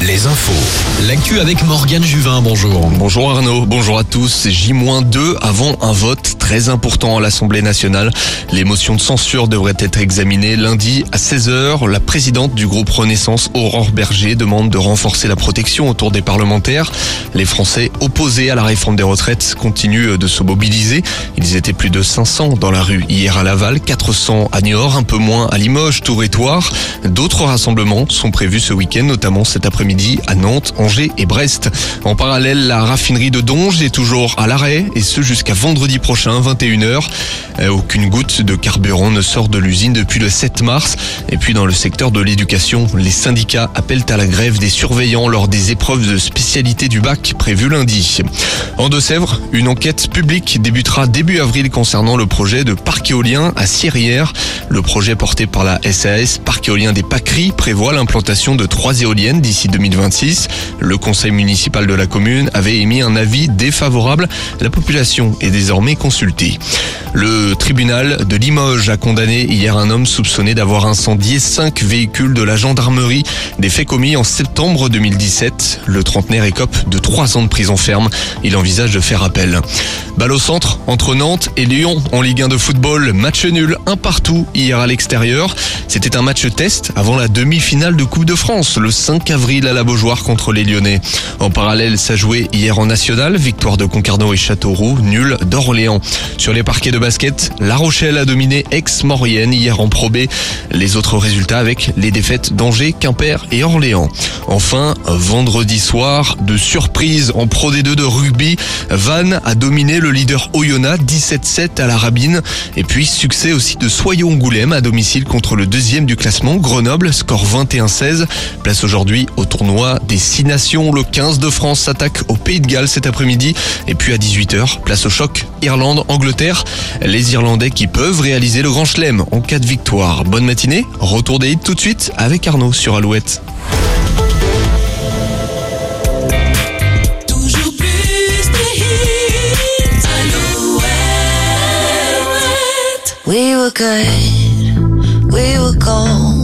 Les infos. L'actu avec Morgane Juvin, bonjour. Bonjour Arnaud, bonjour à tous. J-2 avant un vote très important à l'Assemblée nationale. Les motions de censure devraient être examinées lundi à 16h. La présidente du groupe Renaissance, Aurore Berger, demande de renforcer la protection autour des parlementaires. Les Français opposés à la réforme des retraites continuent de se mobiliser. Ils étaient plus de 500 dans la rue hier à Laval, 400 à Niort, un peu moins à Limoges, Tour et Toire. D'autres rassemblements sont prévus ce week-end, notamment cet après-midi à Nantes, Angers et Brest. En parallèle, la raffinerie de Donge est toujours à l'arrêt et ce jusqu'à vendredi prochain, 21h. Euh, Aucune goutte de carburant ne sort de l'usine depuis le 7 mars. Et puis dans le secteur de l'éducation, les syndicats appellent à la grève des surveillants lors des épreuves de spécialité du bac prévues lundi. En Deux-Sèvres, une enquête publique débutera début avril concernant le projet de parc éolien à Sierrières. Le projet porté par la SAS, Parc éolien des Pâqueries, prévoit l'implantation de trois éoliennes d'ici 2026. Le conseil municipal de la commune avait émis un avis défavorable. La population est désormais consultée. Le tribunal de Limoges a condamné hier un homme soupçonné d'avoir incendié cinq véhicules de la gendarmerie. Des faits commis en septembre 2017. Le trentenaire écope de trois ans de prison ferme. Il envisage de faire appel. Balle au centre entre Nantes et Lyon en Ligue 1 de football. Match nul, un partout hier à l'extérieur. C'était un match test avant la demi-finale de Coupe de France le 5 avril à la Beaujoire contre les Lyonnais. En parallèle, ça jouait hier en national. Victoire de Concarneau et Châteauroux, nul d'Orléans. Sur les parquets de basket, La Rochelle a dominé Aix-Maurienne hier en Pro B. Les autres résultats avec les défaites d'Angers, Quimper et Orléans. Enfin, vendredi soir, de surprise en Pro D2 de rugby, Vannes a dominé le leader Oyonnax 17-7 à la Rabine. Et puis, succès aussi de Soyons-Angoulême à domicile contre le deuxième du classement, Grenoble, score 21-16. Place aujourd'hui au tournoi des Six Nations. Le 15 de France s'attaque au Pays de Galles cet après-midi. Et puis à 18h, place au choc Irlande-Angleterre. Les Irlandais qui peuvent réaliser le grand chelem en cas de victoire. Bonne matinée, retour des hits tout de suite avec Arnaud sur Alouette. Toujours plus de hits. Alouette. We were good, we were gold.